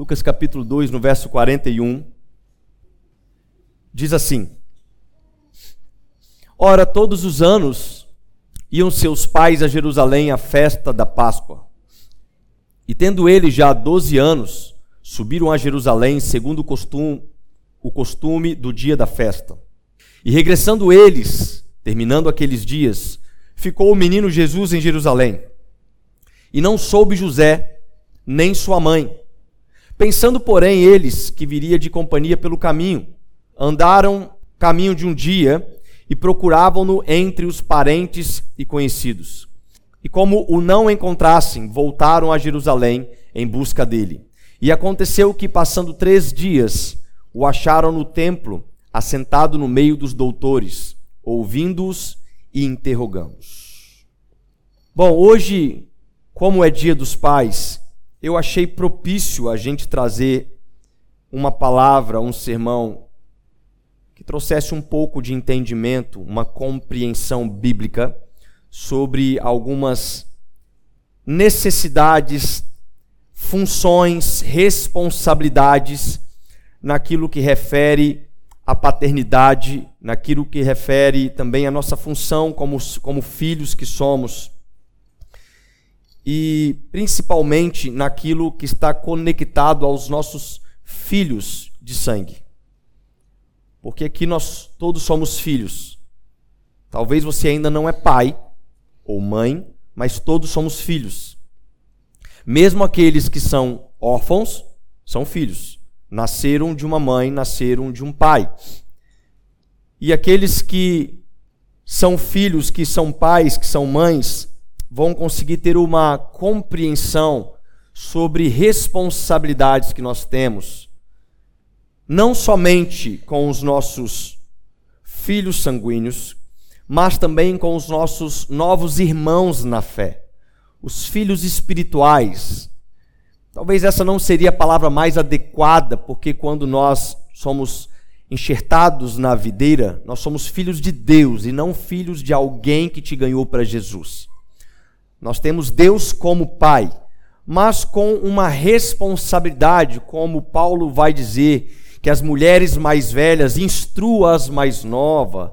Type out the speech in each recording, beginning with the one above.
Lucas capítulo 2, no verso 41, diz assim: Ora, todos os anos iam seus pais a Jerusalém à festa da Páscoa. E tendo eles já 12 anos, subiram a Jerusalém segundo o costume, o costume do dia da festa. E regressando eles, terminando aqueles dias, ficou o menino Jesus em Jerusalém. E não soube José, nem sua mãe. Pensando, porém, eles que viria de companhia pelo caminho, andaram caminho de um dia e procuravam-no entre os parentes e conhecidos. E como o não encontrassem, voltaram a Jerusalém em busca dele. E aconteceu que, passando três dias, o acharam no templo, assentado no meio dos doutores, ouvindo-os e interrogando-os. Bom, hoje, como é dia dos pais, eu achei propício a gente trazer uma palavra, um sermão que trouxesse um pouco de entendimento, uma compreensão bíblica sobre algumas necessidades funções, responsabilidades naquilo que refere à paternidade, naquilo que refere também à nossa função como, como filhos que somos, e principalmente naquilo que está conectado aos nossos filhos de sangue. Porque aqui nós todos somos filhos. Talvez você ainda não é pai ou mãe, mas todos somos filhos. Mesmo aqueles que são órfãos são filhos. Nasceram de uma mãe, nasceram de um pai. E aqueles que são filhos, que são pais, que são mães, vão conseguir ter uma compreensão sobre responsabilidades que nós temos, não somente com os nossos filhos sanguíneos, mas também com os nossos novos irmãos na fé os filhos espirituais. Talvez essa não seria a palavra mais adequada, porque quando nós somos enxertados na videira, nós somos filhos de Deus e não filhos de alguém que te ganhou para Jesus. Nós temos Deus como Pai, mas com uma responsabilidade, como Paulo vai dizer, que as mulheres mais velhas instruam as mais novas,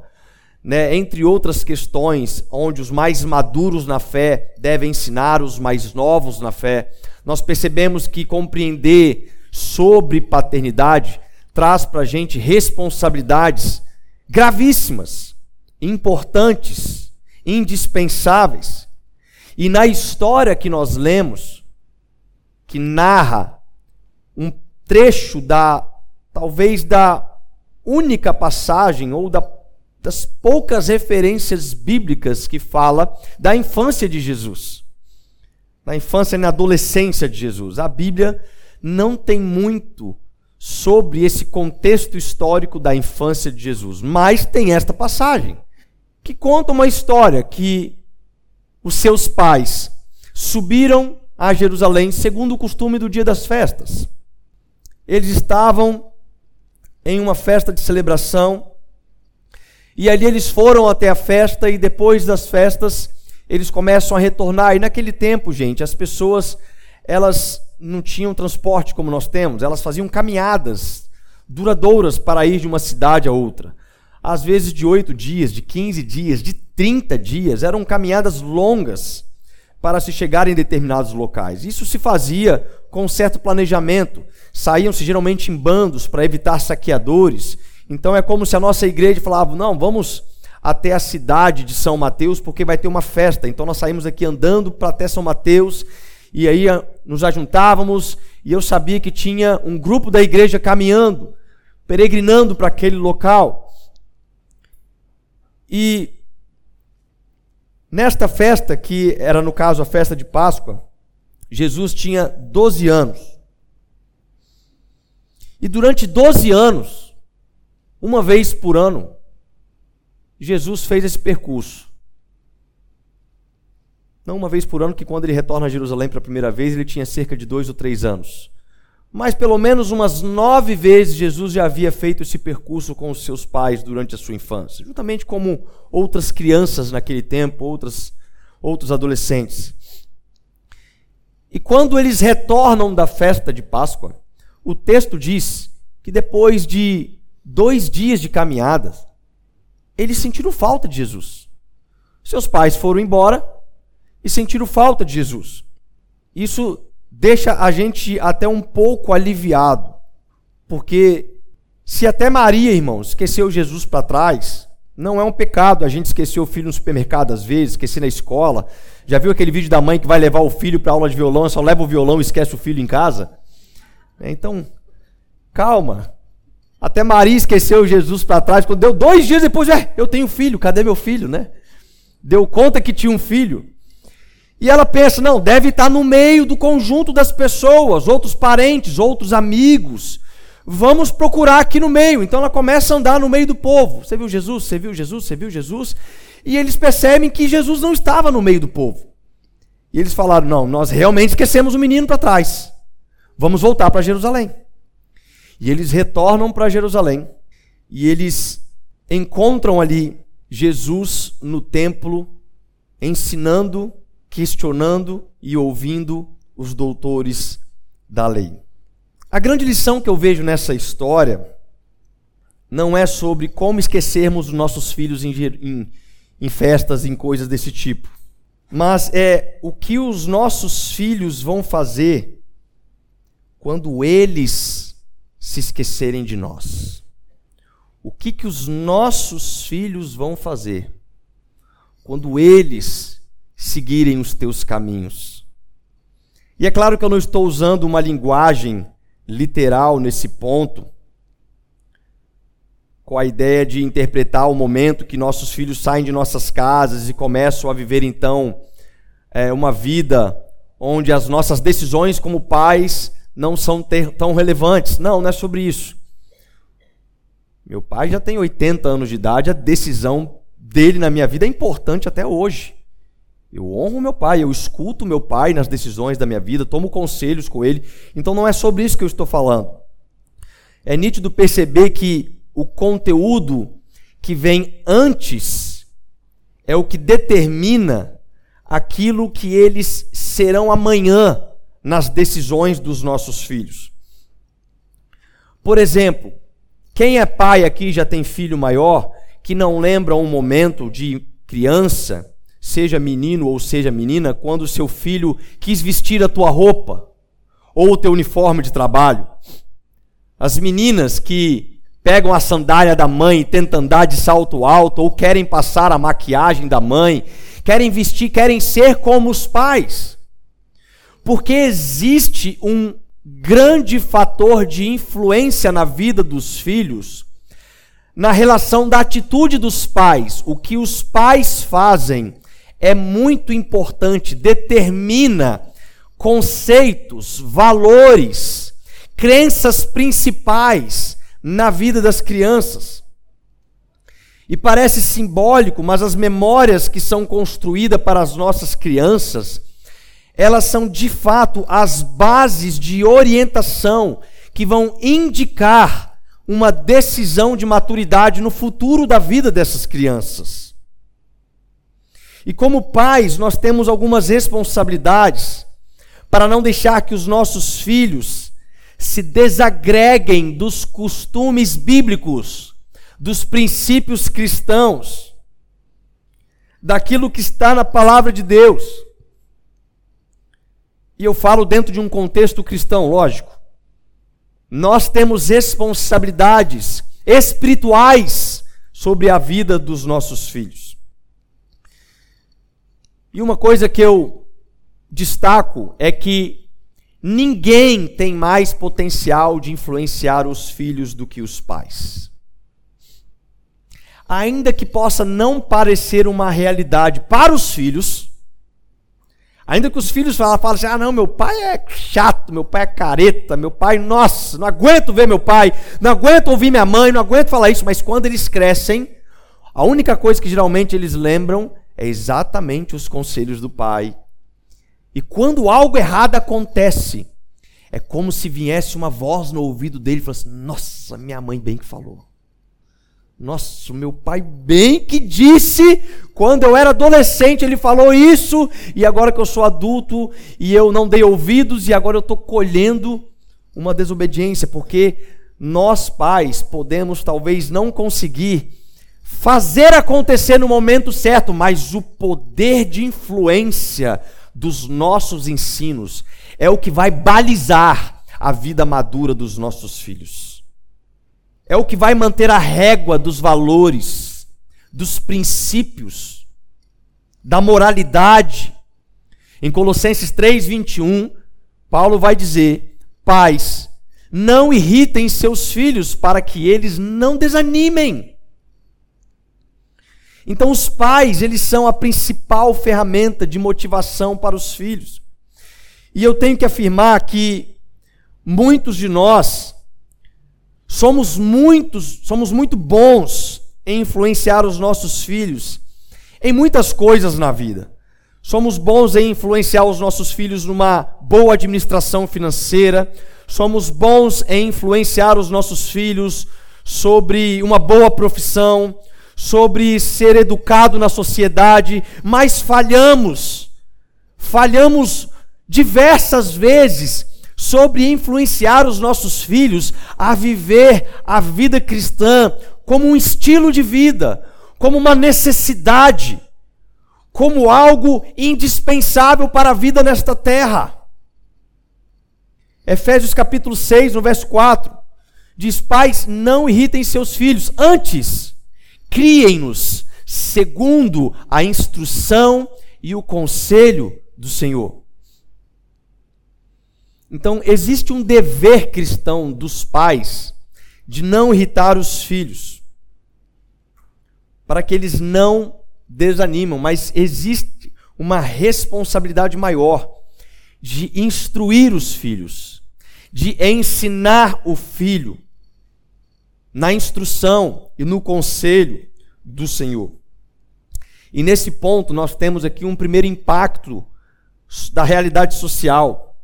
né, entre outras questões, onde os mais maduros na fé devem ensinar os mais novos na fé, nós percebemos que compreender sobre paternidade traz para a gente responsabilidades gravíssimas, importantes, indispensáveis. E na história que nós lemos, que narra um trecho da, talvez da única passagem ou da das poucas referências bíblicas que fala da infância de Jesus. Na infância e na adolescência de Jesus. A Bíblia não tem muito sobre esse contexto histórico da infância de Jesus, mas tem esta passagem que conta uma história que os seus pais subiram a Jerusalém segundo o costume do dia das festas. Eles estavam em uma festa de celebração e ali eles foram até a festa e depois das festas eles começam a retornar. E naquele tempo, gente, as pessoas elas não tinham transporte como nós temos, elas faziam caminhadas duradouras para ir de uma cidade a outra. Às vezes de oito dias, de 15 dias, de 30 dias, eram caminhadas longas para se chegar em determinados locais. Isso se fazia com um certo planejamento. Saíam-se geralmente em bandos para evitar saqueadores então é como se a nossa igreja falava: não, vamos até a cidade de São Mateus porque vai ter uma festa. Então nós saímos aqui andando para até São Mateus e aí ah, nos ajuntávamos e eu sabia que tinha um grupo da igreja caminhando, peregrinando para aquele local. E nesta festa, que era no caso a festa de Páscoa, Jesus tinha 12 anos. E durante 12 anos, uma vez por ano, Jesus fez esse percurso. Não uma vez por ano, que quando ele retorna a Jerusalém pela primeira vez, ele tinha cerca de dois ou três anos. Mas pelo menos umas nove vezes Jesus já havia feito esse percurso com os seus pais durante a sua infância, juntamente como outras crianças naquele tempo, outras, outros adolescentes. E quando eles retornam da festa de Páscoa, o texto diz que depois de dois dias de caminhada, eles sentiram falta de Jesus. Seus pais foram embora e sentiram falta de Jesus. Isso deixa a gente até um pouco aliviado, porque se até Maria, irmãos, esqueceu Jesus para trás, não é um pecado a gente esquecer o filho no supermercado às vezes, esquecer na escola. Já viu aquele vídeo da mãe que vai levar o filho para aula de violão, só leva o violão e esquece o filho em casa? É, então, calma. Até Maria esqueceu Jesus para trás, quando deu dois dias depois, é, eu tenho filho, cadê meu filho, né? Deu conta que tinha um filho. E ela pensa, não, deve estar no meio do conjunto das pessoas, outros parentes, outros amigos. Vamos procurar aqui no meio. Então ela começa a andar no meio do povo. Você viu Jesus? Você viu Jesus? Você viu Jesus? E eles percebem que Jesus não estava no meio do povo. E eles falaram: não, nós realmente esquecemos o menino para trás. Vamos voltar para Jerusalém. E eles retornam para Jerusalém. E eles encontram ali Jesus no templo, ensinando questionando e ouvindo os doutores da lei. A grande lição que eu vejo nessa história não é sobre como esquecermos os nossos filhos em, em, em festas, em coisas desse tipo, mas é o que os nossos filhos vão fazer quando eles se esquecerem de nós. O que, que os nossos filhos vão fazer quando eles seguirem os teus caminhos. E é claro que eu não estou usando uma linguagem literal nesse ponto, com a ideia de interpretar o momento que nossos filhos saem de nossas casas e começam a viver então é, uma vida onde as nossas decisões como pais não são ter, tão relevantes. Não, não é sobre isso. Meu pai já tem 80 anos de idade, a decisão dele na minha vida é importante até hoje. Eu honro meu pai, eu escuto meu pai nas decisões da minha vida, tomo conselhos com ele. Então não é sobre isso que eu estou falando. É nítido perceber que o conteúdo que vem antes é o que determina aquilo que eles serão amanhã nas decisões dos nossos filhos. Por exemplo, quem é pai aqui já tem filho maior que não lembra um momento de criança seja menino ou seja menina, quando seu filho quis vestir a tua roupa ou o teu uniforme de trabalho. As meninas que pegam a sandália da mãe e tentam andar de salto alto ou querem passar a maquiagem da mãe, querem vestir, querem ser como os pais. Porque existe um grande fator de influência na vida dos filhos, na relação da atitude dos pais, o que os pais fazem é muito importante, determina conceitos, valores, crenças principais na vida das crianças. E parece simbólico, mas as memórias que são construídas para as nossas crianças, elas são de fato as bases de orientação que vão indicar uma decisão de maturidade no futuro da vida dessas crianças. E como pais, nós temos algumas responsabilidades para não deixar que os nossos filhos se desagreguem dos costumes bíblicos, dos princípios cristãos, daquilo que está na palavra de Deus. E eu falo dentro de um contexto cristão, lógico. Nós temos responsabilidades espirituais sobre a vida dos nossos filhos. E uma coisa que eu destaco é que ninguém tem mais potencial de influenciar os filhos do que os pais. Ainda que possa não parecer uma realidade para os filhos, ainda que os filhos falem, falem assim: ah, não, meu pai é chato, meu pai é careta, meu pai, nossa, não aguento ver meu pai, não aguento ouvir minha mãe, não aguento falar isso, mas quando eles crescem, a única coisa que geralmente eles lembram é exatamente os conselhos do pai. E quando algo errado acontece, é como se viesse uma voz no ouvido dele e falasse: Nossa, minha mãe bem que falou. Nossa, meu pai bem que disse, quando eu era adolescente, ele falou isso, e agora que eu sou adulto e eu não dei ouvidos, e agora eu estou colhendo uma desobediência, porque nós pais podemos talvez não conseguir fazer acontecer no momento certo, mas o poder de influência dos nossos ensinos é o que vai balizar a vida madura dos nossos filhos. É o que vai manter a régua dos valores, dos princípios, da moralidade. Em Colossenses 3:21, Paulo vai dizer: Pais, não irritem seus filhos para que eles não desanimem. Então os pais, eles são a principal ferramenta de motivação para os filhos. E eu tenho que afirmar que muitos de nós somos muitos, somos muito bons em influenciar os nossos filhos em muitas coisas na vida. Somos bons em influenciar os nossos filhos numa boa administração financeira, somos bons em influenciar os nossos filhos sobre uma boa profissão, sobre ser educado na sociedade, mas falhamos. Falhamos diversas vezes sobre influenciar os nossos filhos a viver a vida cristã como um estilo de vida, como uma necessidade, como algo indispensável para a vida nesta terra. Efésios capítulo 6, no verso 4, diz: Pais, não irritem seus filhos, antes criem-nos segundo a instrução e o conselho do Senhor. Então, existe um dever cristão dos pais de não irritar os filhos, para que eles não desanimam, mas existe uma responsabilidade maior de instruir os filhos, de ensinar o filho na instrução e no conselho do Senhor. E nesse ponto nós temos aqui um primeiro impacto da realidade social.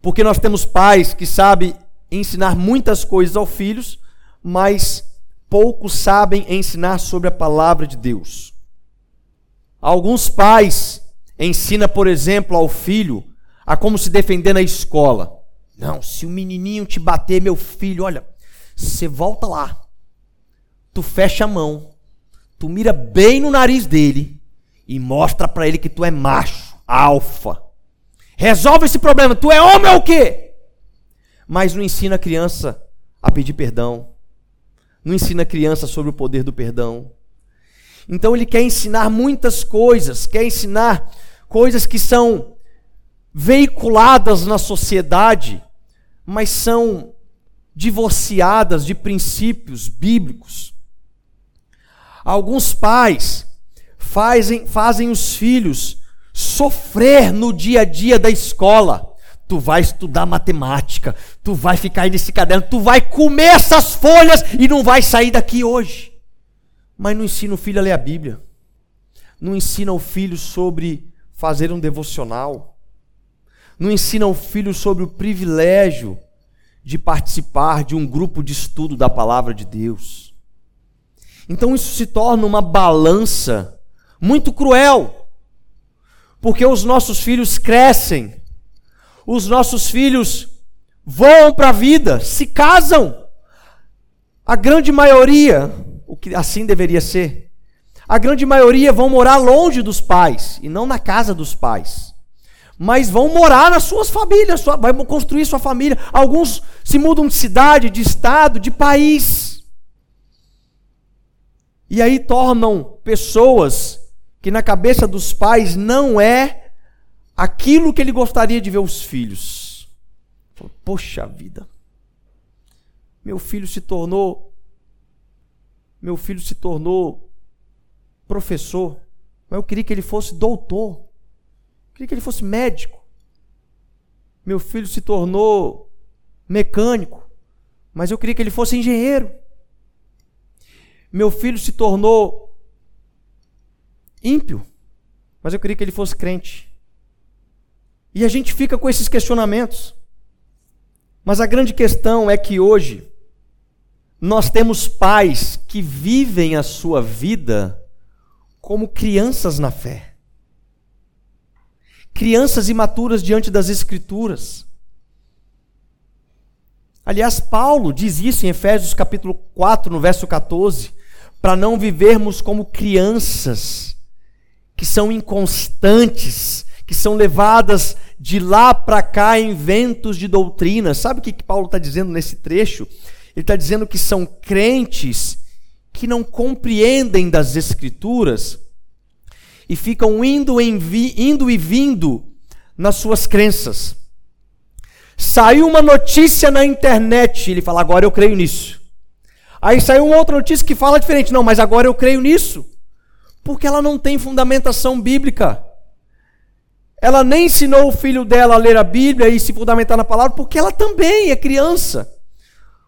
Porque nós temos pais que sabem ensinar muitas coisas aos filhos, mas poucos sabem ensinar sobre a palavra de Deus. Alguns pais ensinam, por exemplo, ao filho a como se defender na escola. Não, se o menininho te bater, meu filho, olha, você volta lá, tu fecha a mão, tu mira bem no nariz dele e mostra para ele que tu é macho, alfa. Resolve esse problema, tu é homem ou o quê? Mas não ensina a criança a pedir perdão. Não ensina a criança sobre o poder do perdão. Então ele quer ensinar muitas coisas, quer ensinar coisas que são veiculadas na sociedade, mas são divorciadas de princípios bíblicos. Alguns pais fazem, fazem os filhos sofrer no dia a dia da escola. Tu vai estudar matemática, tu vai ficar aí nesse caderno, tu vai comer essas folhas e não vai sair daqui hoje. Mas não ensina o filho a ler a Bíblia. Não ensina o filho sobre fazer um devocional. Não ensina o filho sobre o privilégio de participar de um grupo de estudo da palavra de Deus. Então isso se torna uma balança muito cruel, porque os nossos filhos crescem, os nossos filhos voam para a vida, se casam. A grande maioria, o que assim deveria ser, a grande maioria vão morar longe dos pais e não na casa dos pais mas vão morar nas suas famílias, sua, vão construir sua família. Alguns se mudam de cidade, de estado, de país. E aí tornam pessoas que na cabeça dos pais não é aquilo que ele gostaria de ver os filhos. Poxa vida. Meu filho se tornou meu filho se tornou professor, mas eu queria que ele fosse doutor. Queria que ele fosse médico. Meu filho se tornou mecânico, mas eu queria que ele fosse engenheiro. Meu filho se tornou ímpio, mas eu queria que ele fosse crente. E a gente fica com esses questionamentos. Mas a grande questão é que hoje nós temos pais que vivem a sua vida como crianças na fé crianças imaturas diante das Escrituras. Aliás, Paulo diz isso em Efésios capítulo 4, no verso 14, para não vivermos como crianças que são inconstantes, que são levadas de lá para cá em ventos de doutrina. Sabe o que, que Paulo está dizendo nesse trecho? Ele está dizendo que são crentes que não compreendem das Escrituras e ficam indo, indo e vindo nas suas crenças. Saiu uma notícia na internet, ele fala, agora eu creio nisso. Aí saiu uma outra notícia que fala diferente, não, mas agora eu creio nisso. Porque ela não tem fundamentação bíblica. Ela nem ensinou o filho dela a ler a Bíblia e se fundamentar na palavra, porque ela também é criança.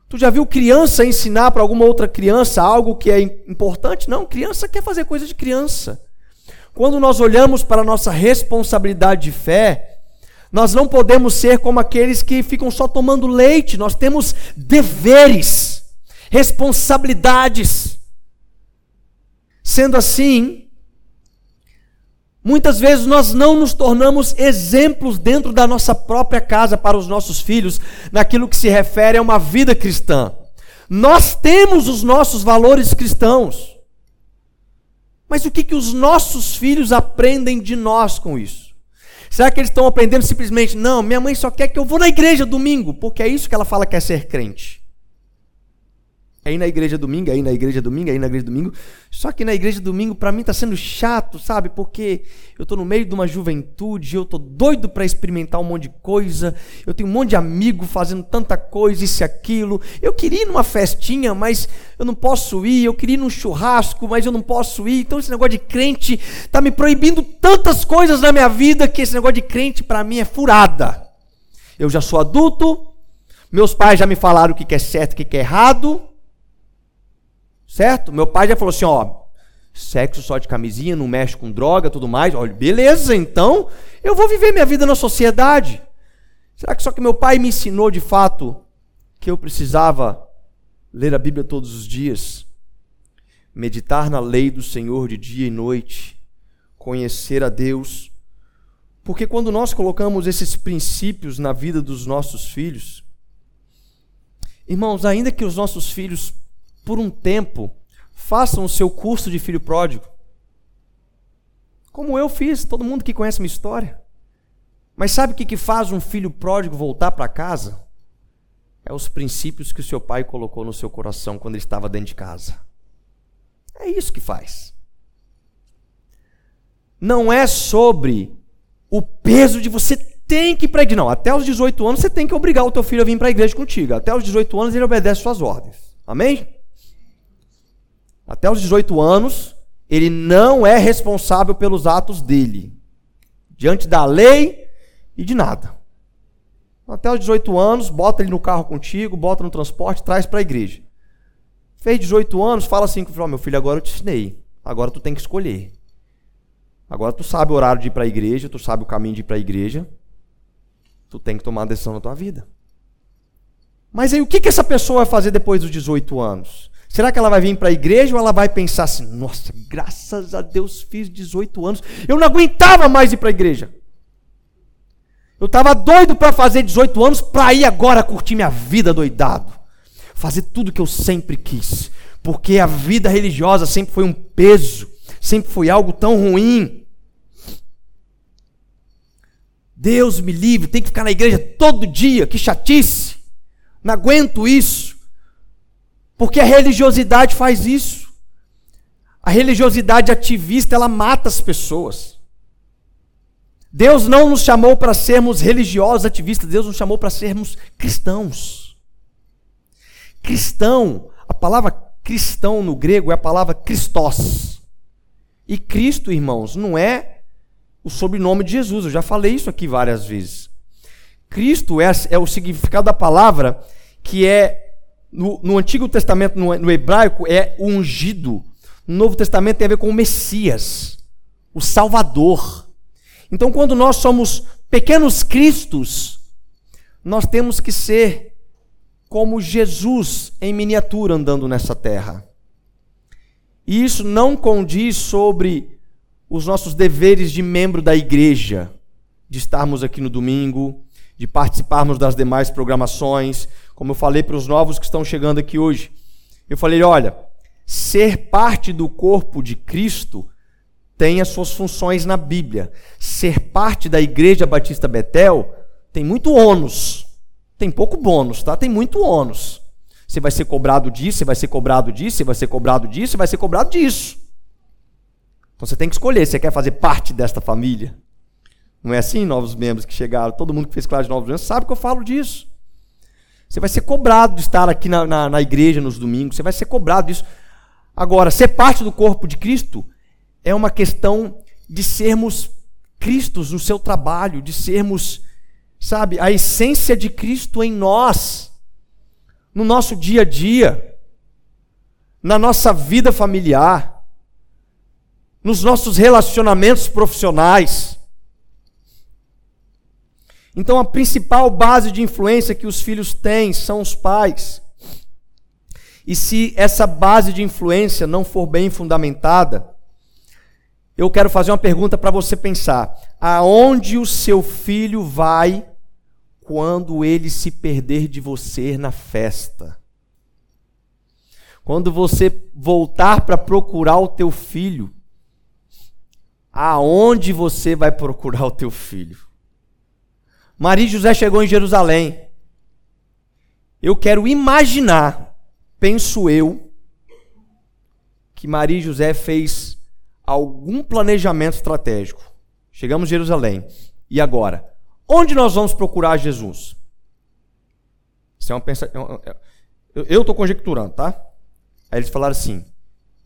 Tu já viu criança ensinar para alguma outra criança algo que é importante? Não, criança quer fazer coisa de criança. Quando nós olhamos para a nossa responsabilidade de fé, nós não podemos ser como aqueles que ficam só tomando leite, nós temos deveres, responsabilidades. Sendo assim, muitas vezes nós não nos tornamos exemplos dentro da nossa própria casa para os nossos filhos, naquilo que se refere a uma vida cristã. Nós temos os nossos valores cristãos. Mas o que, que os nossos filhos aprendem de nós com isso? Será que eles estão aprendendo simplesmente, não, minha mãe só quer que eu vou na igreja domingo, porque é isso que ela fala que é ser crente. É ir na igreja domingo, é ir na igreja domingo, é ir na igreja domingo. Só que na igreja domingo, para mim, está sendo chato, sabe? Porque eu estou no meio de uma juventude, eu estou doido para experimentar um monte de coisa. Eu tenho um monte de amigo fazendo tanta coisa, isso e aquilo. Eu queria ir numa festinha, mas eu não posso ir. Eu queria ir num churrasco, mas eu não posso ir. Então esse negócio de crente está me proibindo tantas coisas na minha vida que esse negócio de crente para mim é furada. Eu já sou adulto, meus pais já me falaram o que é certo o que é errado. Certo? Meu pai já falou assim, ó, sexo só de camisinha, não mexe com droga, tudo mais. Olha, beleza, então eu vou viver minha vida na sociedade. Será que só que meu pai me ensinou de fato que eu precisava ler a Bíblia todos os dias, meditar na lei do Senhor de dia e noite, conhecer a Deus? Porque quando nós colocamos esses princípios na vida dos nossos filhos, irmãos, ainda que os nossos filhos por um tempo, façam o seu curso de filho pródigo. Como eu fiz, todo mundo que conhece minha história. Mas sabe o que, faz um filho pródigo voltar para casa? É os princípios que o seu pai colocou no seu coração quando ele estava dentro de casa. É isso que faz. Não é sobre o peso de você tem que ir para igreja. Não, até os 18 anos você tem que obrigar o teu filho a vir para a igreja contigo. Até os 18 anos ele obedece suas ordens. Amém? Até os 18 anos, ele não é responsável pelos atos dele, diante da lei e de nada. Até os 18 anos, bota ele no carro contigo, bota no transporte, traz para a igreja. Fez 18 anos, fala assim com o filho: meu filho, agora eu te ensinei. Agora tu tem que escolher. Agora tu sabe o horário de ir para a igreja, tu sabe o caminho de ir para a igreja. Tu tem que tomar uma decisão na tua vida. Mas aí o que, que essa pessoa vai fazer depois dos 18 anos? Será que ela vai vir para a igreja ou ela vai pensar assim: nossa, graças a Deus fiz 18 anos, eu não aguentava mais ir para a igreja. Eu estava doido para fazer 18 anos para ir agora curtir minha vida doidado. Fazer tudo que eu sempre quis. Porque a vida religiosa sempre foi um peso, sempre foi algo tão ruim. Deus me livre, tem que ficar na igreja todo dia, que chatice. Não aguento isso. Porque a religiosidade faz isso. A religiosidade ativista, ela mata as pessoas. Deus não nos chamou para sermos religiosos, ativistas, Deus nos chamou para sermos cristãos. Cristão, a palavra cristão no grego é a palavra Christos. E Cristo, irmãos, não é o sobrenome de Jesus, eu já falei isso aqui várias vezes. Cristo é, é o significado da palavra que é no, no Antigo Testamento, no, no hebraico, é o ungido. No Novo Testamento tem a ver com o Messias, o Salvador. Então, quando nós somos pequenos cristos, nós temos que ser como Jesus em miniatura andando nessa terra. E isso não condiz sobre os nossos deveres de membro da igreja, de estarmos aqui no domingo, de participarmos das demais programações, como eu falei para os novos que estão chegando aqui hoje. Eu falei: olha, ser parte do corpo de Cristo tem as suas funções na Bíblia. Ser parte da Igreja Batista Betel tem muito ônus. Tem pouco bônus, tá? Tem muito ônus. Você vai ser cobrado disso, você vai ser cobrado disso, você vai ser cobrado disso, você vai ser cobrado disso. Então você tem que escolher, você quer fazer parte desta família. Não é assim, novos membros que chegaram, todo mundo que fez classe de novos membros sabe que eu falo disso. Você vai ser cobrado de estar aqui na, na, na igreja nos domingos, você vai ser cobrado disso. Agora, ser parte do corpo de Cristo é uma questão de sermos Cristos no seu trabalho, de sermos, sabe, a essência de Cristo em nós, no nosso dia a dia, na nossa vida familiar, nos nossos relacionamentos profissionais. Então, a principal base de influência que os filhos têm são os pais. E se essa base de influência não for bem fundamentada, eu quero fazer uma pergunta para você pensar: aonde o seu filho vai quando ele se perder de você na festa? Quando você voltar para procurar o teu filho, aonde você vai procurar o teu filho? Maria e José chegou em Jerusalém. Eu quero imaginar penso eu, que Maria e José fez algum planejamento estratégico. Chegamos a Jerusalém. E agora? Onde nós vamos procurar Jesus? Isso é uma pensa... Eu estou conjecturando, tá? Aí eles falaram assim: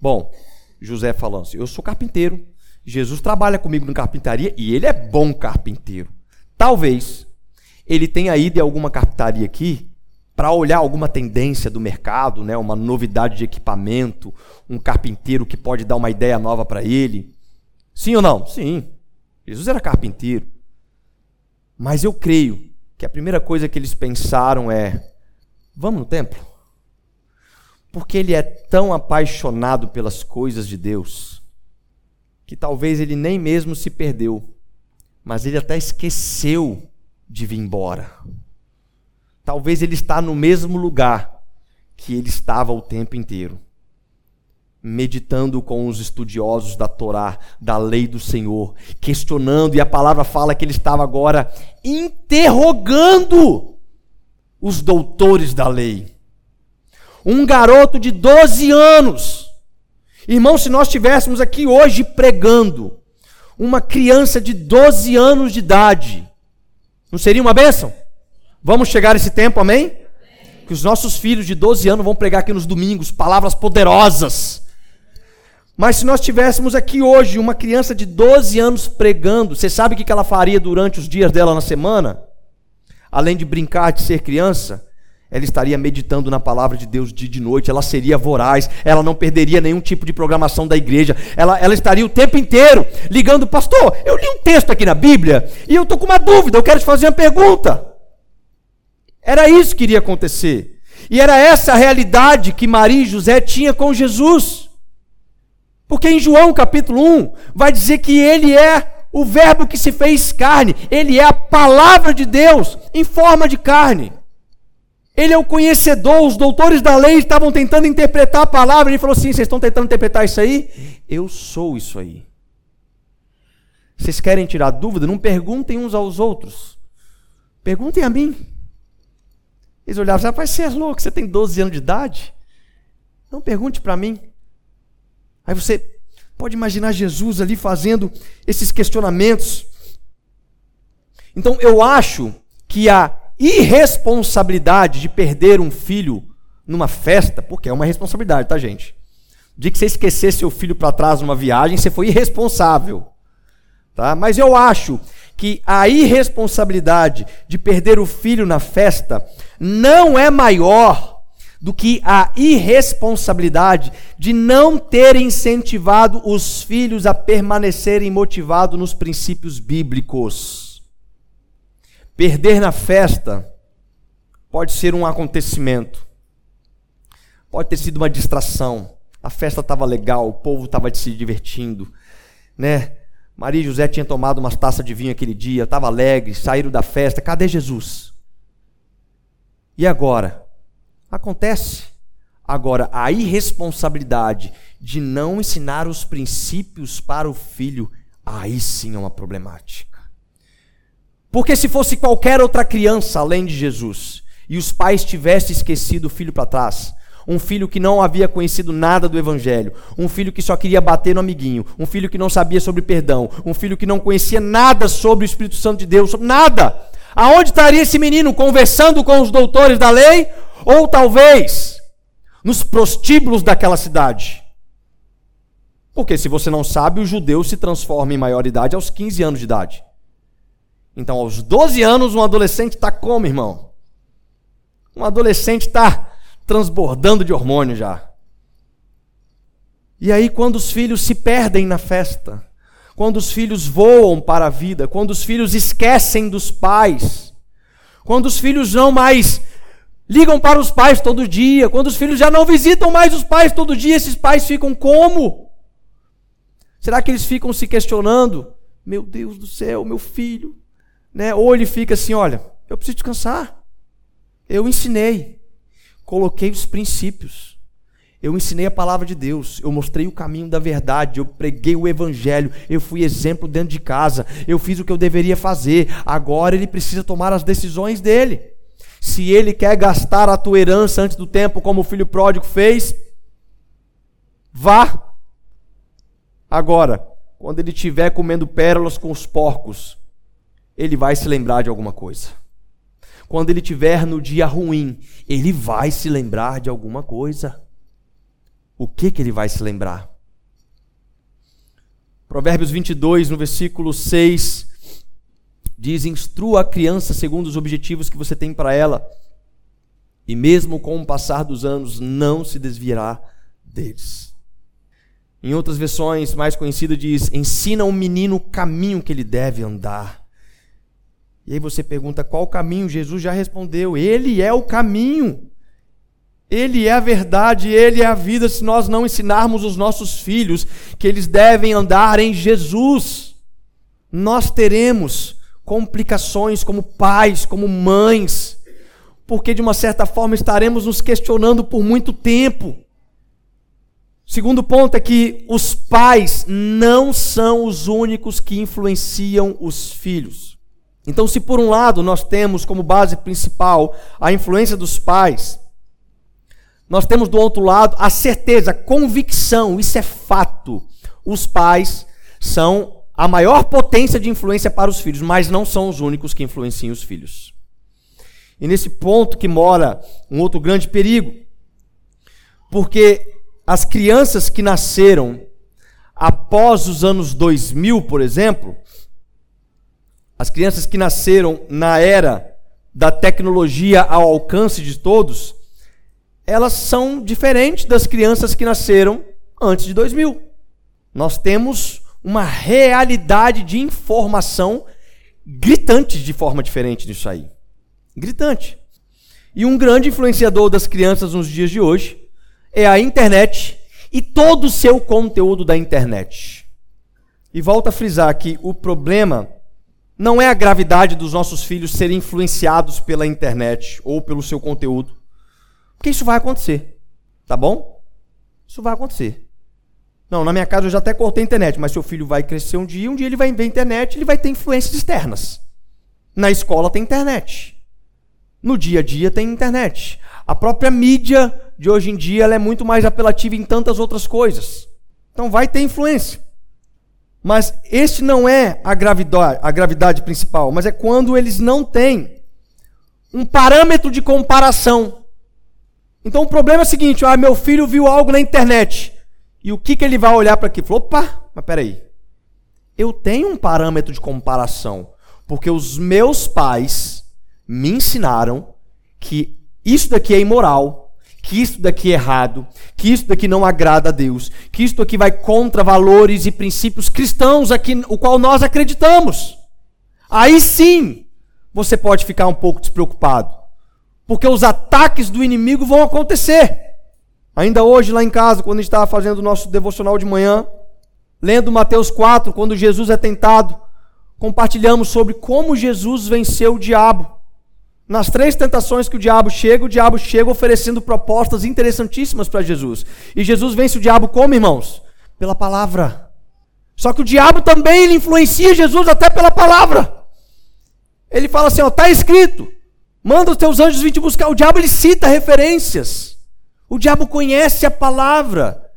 Bom, José falando assim, eu sou carpinteiro. Jesus trabalha comigo na carpintaria e ele é bom carpinteiro. Talvez ele tenha ido em alguma carpintaria aqui para olhar alguma tendência do mercado, né, uma novidade de equipamento, um carpinteiro que pode dar uma ideia nova para ele. Sim ou não? Sim. Jesus era carpinteiro. Mas eu creio que a primeira coisa que eles pensaram é: vamos no templo? Porque ele é tão apaixonado pelas coisas de Deus que talvez ele nem mesmo se perdeu, mas ele até esqueceu de vir embora. Talvez ele está no mesmo lugar que ele estava o tempo inteiro, meditando com os estudiosos da Torá, da lei do Senhor, questionando, e a palavra fala que ele estava agora interrogando os doutores da lei. Um garoto de 12 anos. Irmão, se nós estivéssemos aqui hoje pregando uma criança de 12 anos de idade, não seria uma bênção? Vamos chegar a esse tempo, amém? Que os nossos filhos de 12 anos vão pregar aqui nos domingos palavras poderosas. Mas se nós tivéssemos aqui hoje uma criança de 12 anos pregando, você sabe o que ela faria durante os dias dela na semana? Além de brincar de ser criança, ela estaria meditando na palavra de Deus dia de noite, ela seria voraz, ela não perderia nenhum tipo de programação da igreja, ela, ela estaria o tempo inteiro ligando, pastor, eu li um texto aqui na Bíblia e eu estou com uma dúvida, eu quero te fazer uma pergunta. Era isso que iria acontecer. E era essa a realidade que Maria e José tinham com Jesus. Porque em João capítulo 1 vai dizer que ele é o Verbo que se fez carne, ele é a palavra de Deus em forma de carne. Ele é o conhecedor, os doutores da lei estavam tentando interpretar a palavra, ele falou assim: vocês estão tentando interpretar isso aí? Eu sou isso aí. Vocês querem tirar dúvida? Não perguntem uns aos outros. Perguntem a mim. Eles olhavam, rapaz, você é louco, você tem 12 anos de idade? Não pergunte para mim. Aí você pode imaginar Jesus ali fazendo esses questionamentos. Então eu acho que a irresponsabilidade de perder um filho numa festa, porque é uma responsabilidade, tá, gente? De que você esquecer seu filho para trás numa viagem, você foi irresponsável. Tá? Mas eu acho que a irresponsabilidade de perder o filho na festa não é maior do que a irresponsabilidade de não ter incentivado os filhos a permanecerem motivados nos princípios bíblicos. Perder na festa pode ser um acontecimento, pode ter sido uma distração. A festa estava legal, o povo estava se divertindo, né? Maria e José tinham tomado umas taças de vinho aquele dia, estava alegre, saíram da festa. Cadê Jesus? E agora? Acontece. Agora, a irresponsabilidade de não ensinar os princípios para o filho, aí sim é uma problemática. Porque se fosse qualquer outra criança além de Jesus, e os pais tivessem esquecido o filho para trás, um filho que não havia conhecido nada do Evangelho, um filho que só queria bater no amiguinho, um filho que não sabia sobre perdão, um filho que não conhecia nada sobre o Espírito Santo de Deus, nada. Aonde estaria esse menino conversando com os doutores da lei? Ou talvez nos prostíbulos daquela cidade? Porque se você não sabe, o judeu se transforma em maioridade aos 15 anos de idade. Então, aos 12 anos, um adolescente está como, irmão? Um adolescente está transbordando de hormônio já. E aí, quando os filhos se perdem na festa, quando os filhos voam para a vida, quando os filhos esquecem dos pais, quando os filhos não mais ligam para os pais todo dia, quando os filhos já não visitam mais os pais todo dia, esses pais ficam como? Será que eles ficam se questionando? Meu Deus do céu, meu filho. Né? Ou ele fica assim: olha, eu preciso descansar. Eu ensinei coloquei os princípios. Eu ensinei a palavra de Deus, eu mostrei o caminho da verdade, eu preguei o evangelho, eu fui exemplo dentro de casa, eu fiz o que eu deveria fazer. Agora ele precisa tomar as decisões dele. Se ele quer gastar a tua herança antes do tempo, como o filho pródigo fez, vá. Agora, quando ele estiver comendo pérolas com os porcos, ele vai se lembrar de alguma coisa. Quando ele tiver no dia ruim, ele vai se lembrar de alguma coisa. O que que ele vai se lembrar? Provérbios 22, no versículo 6, diz: Instrua a criança segundo os objetivos que você tem para ela, e mesmo com o passar dos anos, não se desviará deles. Em outras versões mais conhecidas, diz: Ensina o menino o caminho que ele deve andar e aí você pergunta qual o caminho? Jesus já respondeu: Ele é o caminho. Ele é a verdade, ele é a vida. Se nós não ensinarmos os nossos filhos que eles devem andar em Jesus, nós teremos complicações como pais, como mães, porque de uma certa forma estaremos nos questionando por muito tempo. Segundo ponto é que os pais não são os únicos que influenciam os filhos. Então, se por um lado nós temos como base principal a influência dos pais, nós temos do outro lado a certeza, a convicção, isso é fato. Os pais são a maior potência de influência para os filhos, mas não são os únicos que influenciam os filhos. E nesse ponto que mora um outro grande perigo. Porque as crianças que nasceram após os anos 2000, por exemplo, as crianças que nasceram na era da tecnologia ao alcance de todos, elas são diferentes das crianças que nasceram antes de 2000. Nós temos uma realidade de informação gritante de forma diferente nisso aí. Gritante. E um grande influenciador das crianças nos dias de hoje é a internet e todo o seu conteúdo da internet. E volto a frisar que o problema não é a gravidade dos nossos filhos serem influenciados pela internet ou pelo seu conteúdo. Porque isso vai acontecer. Tá bom? Isso vai acontecer. Não, na minha casa eu já até cortei a internet, mas seu filho vai crescer um dia, um dia ele vai ver internet, ele vai ter influências externas. Na escola tem internet. No dia a dia tem internet. A própria mídia de hoje em dia é muito mais apelativa em tantas outras coisas. Então vai ter influência. Mas este não é a gravidade, a gravidade principal, mas é quando eles não têm um parâmetro de comparação. Então o problema é o seguinte: ah, meu filho viu algo na internet. E o que, que ele vai olhar para aqui? Falou, opa, mas peraí. Eu tenho um parâmetro de comparação. Porque os meus pais me ensinaram que isso daqui é imoral, que isso daqui é errado, que isso daqui não agrada a Deus, que isso daqui vai contra valores e princípios cristãos aqui, o qual nós acreditamos. Aí sim, você pode ficar um pouco despreocupado, porque os ataques do inimigo vão acontecer. Ainda hoje lá em casa, quando a gente estava fazendo o nosso devocional de manhã, lendo Mateus 4, quando Jesus é tentado, compartilhamos sobre como Jesus venceu o diabo. Nas três tentações que o diabo chega, o diabo chega oferecendo propostas interessantíssimas para Jesus. E Jesus vence o diabo como, irmãos? Pela palavra. Só que o diabo também ele influencia Jesus até pela palavra. Ele fala assim: ó, tá escrito, manda os teus anjos vir te buscar. O diabo ele cita referências. O diabo conhece a palavra.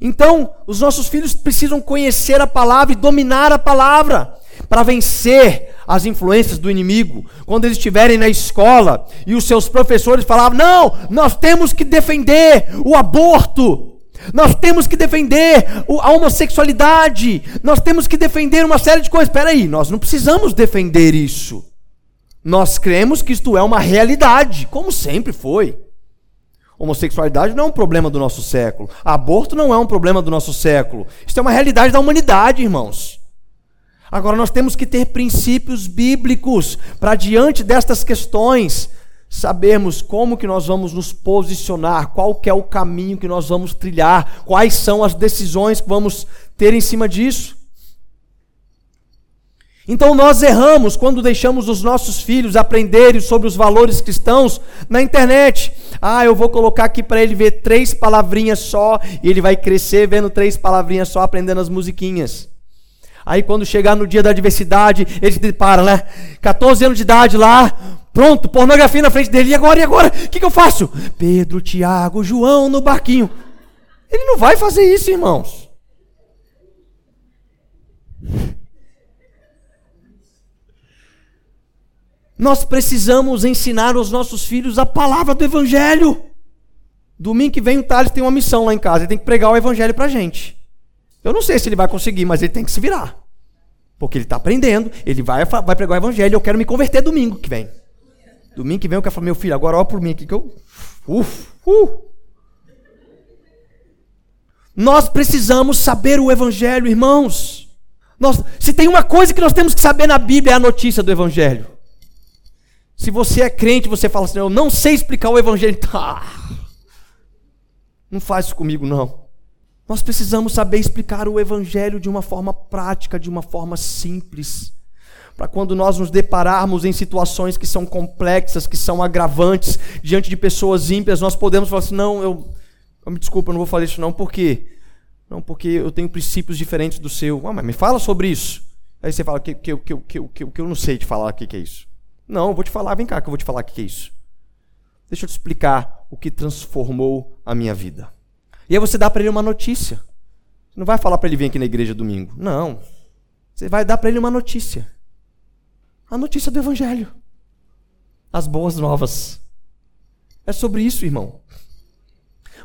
Então, os nossos filhos precisam conhecer a palavra e dominar a palavra para vencer as influências do inimigo. Quando eles estiverem na escola e os seus professores falavam: "Não, nós temos que defender o aborto. Nós temos que defender a homossexualidade. Nós temos que defender uma série de coisas. Espera aí, nós não precisamos defender isso. Nós cremos que isto é uma realidade, como sempre foi. Homossexualidade não é um problema do nosso século. Aborto não é um problema do nosso século. Isso é uma realidade da humanidade, irmãos. Agora nós temos que ter princípios bíblicos para diante destas questões sabermos como que nós vamos nos posicionar, qual que é o caminho que nós vamos trilhar, quais são as decisões que vamos ter em cima disso. Então nós erramos quando deixamos os nossos filhos aprenderem sobre os valores cristãos na internet. Ah, eu vou colocar aqui para ele ver três palavrinhas só e ele vai crescer vendo três palavrinhas só, aprendendo as musiquinhas. Aí quando chegar no dia da adversidade, ele se depara, né? 14 anos de idade lá, pronto, pornografia na frente dele. E agora, e agora? O que, que eu faço? Pedro, Tiago, João no barquinho. Ele não vai fazer isso, irmãos. Nós precisamos ensinar aos nossos filhos a palavra do Evangelho. Domingo que vem o Thales tem uma missão lá em casa, ele tem que pregar o Evangelho para gente. Eu não sei se ele vai conseguir, mas ele tem que se virar. Porque ele está aprendendo, ele vai, vai pregar o Evangelho. Eu quero me converter domingo que vem. Domingo que vem eu quero falar, meu filho, agora olha por mim aqui que eu. Uf, uh. Nós precisamos saber o Evangelho, irmãos. Nós, se tem uma coisa que nós temos que saber na Bíblia é a notícia do Evangelho. Se você é crente, você fala assim: Eu não sei explicar o Evangelho. Tá. Não faz isso comigo, não. Nós precisamos saber explicar o Evangelho de uma forma prática, de uma forma simples. Para quando nós nos depararmos em situações que são complexas, que são agravantes, diante de pessoas ímpias, nós podemos falar assim: não, eu, eu me desculpa, eu não vou fazer isso não, por quê? Não, porque eu tenho princípios diferentes do seu. Ah, mas me fala sobre isso. Aí você fala que, que, que, que, que, que eu não sei te falar o que, que é isso. Não, eu vou te falar, vem cá que eu vou te falar o que é isso. Deixa eu te explicar o que transformou a minha vida. E aí você dá para ele uma notícia. Você não vai falar para ele vir aqui na igreja domingo. Não. Você vai dar para ele uma notícia. A notícia do Evangelho. As boas novas. É sobre isso, irmão.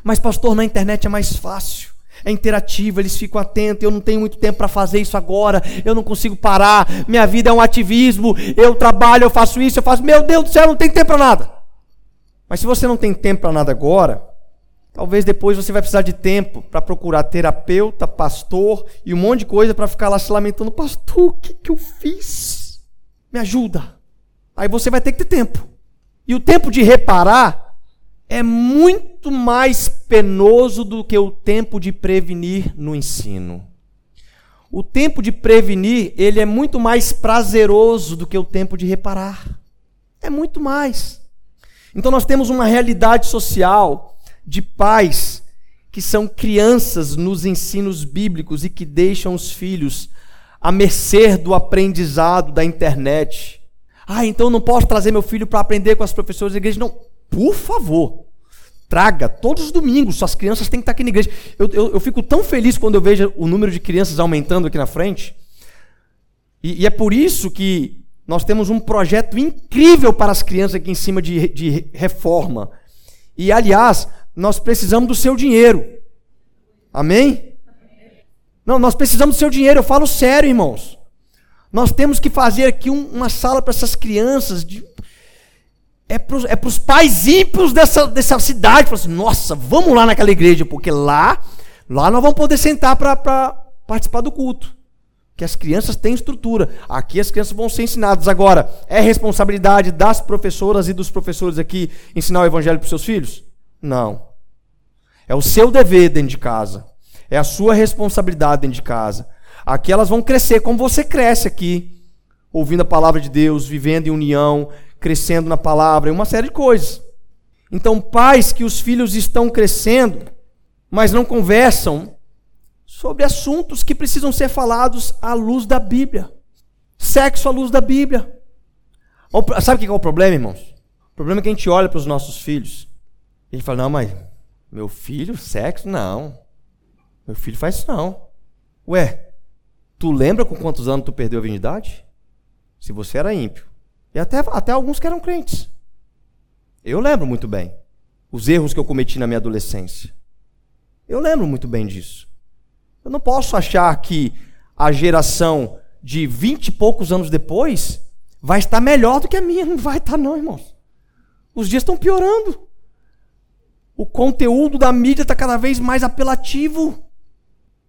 Mas, pastor, na internet é mais fácil é interativo, eles ficam atentos. Eu não tenho muito tempo para fazer isso agora, eu não consigo parar. Minha vida é um ativismo. Eu trabalho, eu faço isso, eu faço. Meu Deus do céu, não tem tempo para nada. Mas se você não tem tempo para nada agora, talvez depois você vai precisar de tempo para procurar terapeuta, pastor e um monte de coisa para ficar lá se lamentando: Pastor, o que, que eu fiz? Me ajuda. Aí você vai ter que ter tempo. E o tempo de reparar é muito mais penoso do que o tempo de prevenir no ensino. O tempo de prevenir, ele é muito mais prazeroso do que o tempo de reparar. É muito mais. Então nós temos uma realidade social de pais que são crianças nos ensinos bíblicos e que deixam os filhos à mercê do aprendizado da internet. Ah, então não posso trazer meu filho para aprender com as professoras da igreja. Não, por favor, traga todos os domingos. Suas crianças têm que estar aqui na igreja. Eu, eu, eu fico tão feliz quando eu vejo o número de crianças aumentando aqui na frente. E, e, é por isso que nós temos um projeto incrível para as crianças aqui em cima de, de reforma. E, aliás, nós precisamos do seu dinheiro. Amém? Não, nós precisamos do seu dinheiro. Eu falo sério, irmãos. Nós temos que fazer aqui um, uma sala para essas crianças de é para os é pais ímpios dessa, dessa cidade. Assim, nossa, vamos lá naquela igreja, porque lá, lá nós vamos poder sentar para participar do culto. Que as crianças têm estrutura. Aqui as crianças vão ser ensinadas. Agora, é responsabilidade das professoras e dos professores aqui ensinar o evangelho para os seus filhos? Não. É o seu dever dentro de casa. É a sua responsabilidade dentro de casa. Aqui elas vão crescer como você cresce aqui, ouvindo a palavra de Deus, vivendo em união, crescendo na palavra, e uma série de coisas. Então, pais que os filhos estão crescendo, mas não conversam sobre assuntos que precisam ser falados à luz da Bíblia. Sexo à luz da Bíblia. Sabe o que é o problema, irmãos? O problema é que a gente olha para os nossos filhos e a gente fala: não, mas meu filho, sexo? Não. Meu filho faz isso não. Ué, tu lembra com quantos anos tu perdeu a virgindade? Se você era ímpio. E até, até alguns que eram crentes. Eu lembro muito bem os erros que eu cometi na minha adolescência. Eu lembro muito bem disso. Eu não posso achar que a geração de vinte e poucos anos depois vai estar melhor do que a minha. Não vai estar, não, irmãos. Os dias estão piorando. O conteúdo da mídia está cada vez mais apelativo.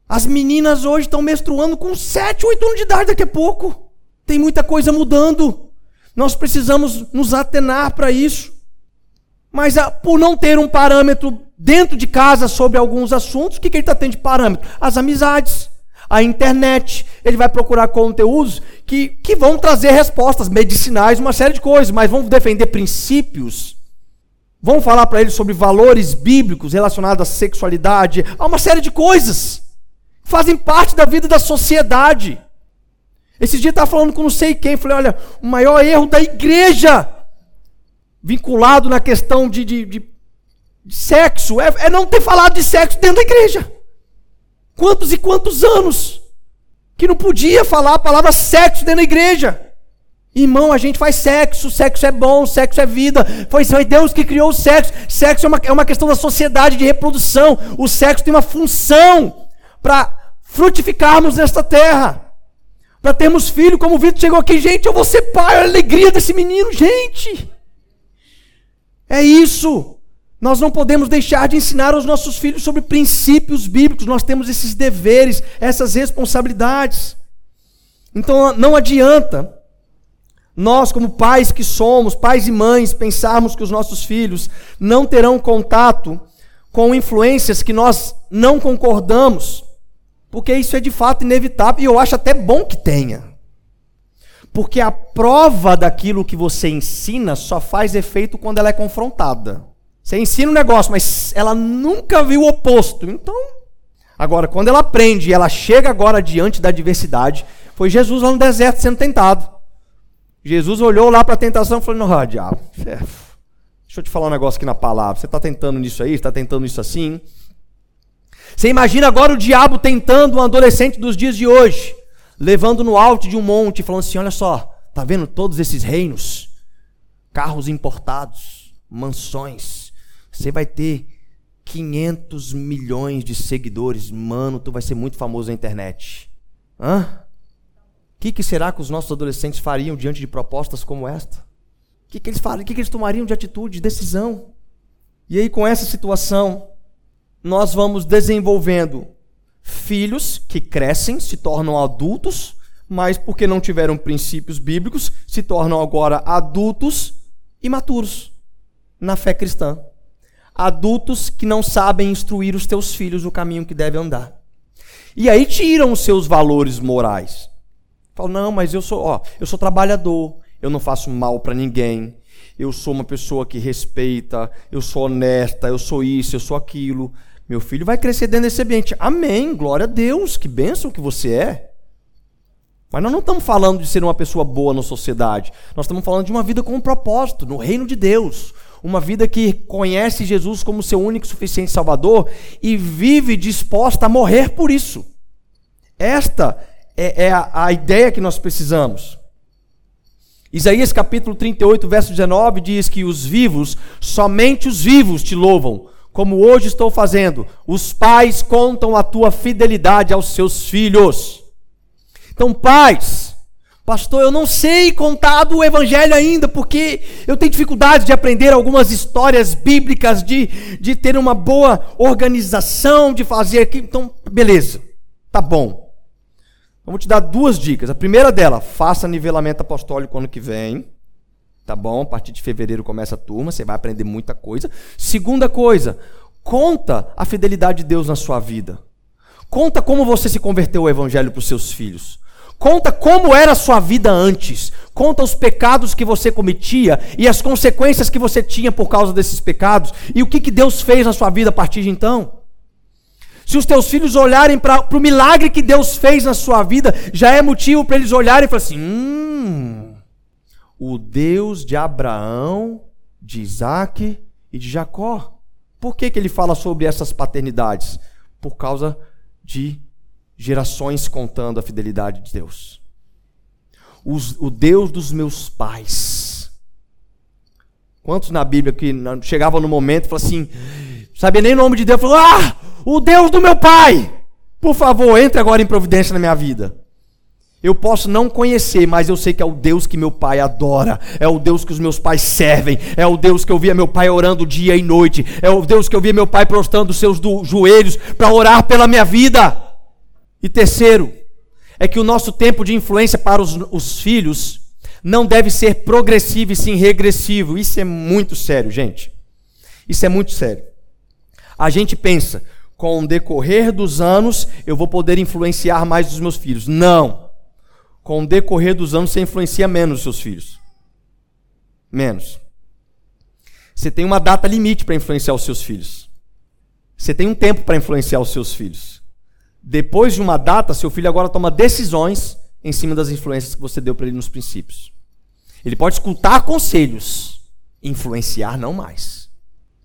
As meninas hoje estão menstruando com 7, 8 anos de idade daqui a pouco. Tem muita coisa mudando. Nós precisamos nos atenar para isso. Mas ah, por não ter um parâmetro dentro de casa sobre alguns assuntos, o que, que ele está tendo de parâmetro? As amizades, a internet. Ele vai procurar conteúdos que, que vão trazer respostas medicinais, uma série de coisas, mas vão defender princípios. Vão falar para ele sobre valores bíblicos relacionados à sexualidade, a uma série de coisas fazem parte da vida da sociedade. Esse dia estava falando com não sei quem, falei, olha, o maior erro da igreja, vinculado na questão de, de, de, de sexo, é, é não ter falado de sexo dentro da igreja. Quantos e quantos anos que não podia falar a palavra sexo dentro da igreja. Irmão, a gente faz sexo, sexo é bom, sexo é vida. Foi, Deus que criou o sexo. Sexo é uma, é uma questão da sociedade de reprodução. O sexo tem uma função para frutificarmos nesta terra, para termos filho, como o Vitor chegou aqui, gente, eu vou ser pai, a alegria desse menino, gente. É isso. Nós não podemos deixar de ensinar aos nossos filhos sobre princípios bíblicos, nós temos esses deveres, essas responsabilidades. Então não adianta nós, como pais que somos, pais e mães, pensarmos que os nossos filhos não terão contato com influências que nós não concordamos, porque isso é de fato inevitável e eu acho até bom que tenha. Porque a prova daquilo que você ensina só faz efeito quando ela é confrontada. Você ensina um negócio, mas ela nunca viu o oposto. Então, agora, quando ela aprende e ela chega agora diante da adversidade, foi Jesus lá no deserto sendo tentado. Jesus olhou lá para a tentação e falou: Não, ah, diabo, deixa eu te falar um negócio aqui na palavra. Você está tentando nisso aí, está tentando isso assim. Você imagina agora o diabo tentando um adolescente dos dias de hoje, levando no alto de um monte, falando assim: olha só, tá vendo todos esses reinos? Carros importados, mansões. Você vai ter 500 milhões de seguidores. Mano, tu vai ser muito famoso na internet. Hã? O que, que, será que os nossos adolescentes fariam diante de propostas como esta? O que, que eles fariam? O que, que eles tomariam de atitude, de decisão? E aí, com essa situação, nós vamos desenvolvendo filhos que crescem, se tornam adultos, mas porque não tiveram princípios bíblicos, se tornam agora adultos imaturos na fé cristã. Adultos que não sabem instruir os teus filhos no caminho que devem andar. E aí tiram os seus valores morais. Falam, não, mas eu sou, ó, eu sou trabalhador, eu não faço mal para ninguém, eu sou uma pessoa que respeita, eu sou honesta, eu sou isso, eu sou aquilo. Meu filho vai crescer dentro desse ambiente. Amém. Glória a Deus. Que bênção que você é. Mas nós não estamos falando de ser uma pessoa boa na sociedade. Nós estamos falando de uma vida com um propósito, no reino de Deus. Uma vida que conhece Jesus como seu único e suficiente Salvador e vive disposta a morrer por isso. Esta é, é a, a ideia que nós precisamos. Isaías capítulo 38, verso 19 diz que os vivos, somente os vivos te louvam como hoje estou fazendo. Os pais contam a tua fidelidade aos seus filhos. Então, pais, pastor, eu não sei contar do evangelho ainda, porque eu tenho dificuldade de aprender algumas histórias bíblicas, de, de ter uma boa organização, de fazer aqui. Então, beleza, tá bom. Vamos te dar duas dicas. A primeira dela, faça nivelamento apostólico ano que vem. Tá bom? A partir de fevereiro começa a turma, você vai aprender muita coisa. Segunda coisa, conta a fidelidade de Deus na sua vida. Conta como você se converteu ao evangelho para os seus filhos. Conta como era a sua vida antes. Conta os pecados que você cometia e as consequências que você tinha por causa desses pecados e o que, que Deus fez na sua vida a partir de então. Se os teus filhos olharem para o milagre que Deus fez na sua vida, já é motivo para eles olharem e falar assim: hum, o Deus de Abraão, de Isaac e de Jacó. Por que, que ele fala sobre essas paternidades? Por causa de gerações contando a fidelidade de Deus. Os, o Deus dos meus pais. Quantos na Bíblia que chegavam no momento e falavam assim, sabia nem o nome de Deus, falou: Ah, o Deus do meu pai! Por favor, entre agora em providência na minha vida. Eu posso não conhecer, mas eu sei que é o Deus que meu pai adora, é o Deus que os meus pais servem, é o Deus que eu via meu pai orando dia e noite, é o Deus que eu via meu pai prostrando os seus joelhos para orar pela minha vida. E terceiro, é que o nosso tempo de influência para os, os filhos não deve ser progressivo e sim regressivo. Isso é muito sério, gente. Isso é muito sério. A gente pensa, com o decorrer dos anos, eu vou poder influenciar mais os meus filhos. Não. Com o decorrer dos anos, você influencia menos os seus filhos. Menos. Você tem uma data limite para influenciar os seus filhos. Você tem um tempo para influenciar os seus filhos. Depois de uma data, seu filho agora toma decisões em cima das influências que você deu para ele nos princípios. Ele pode escutar conselhos, influenciar não mais.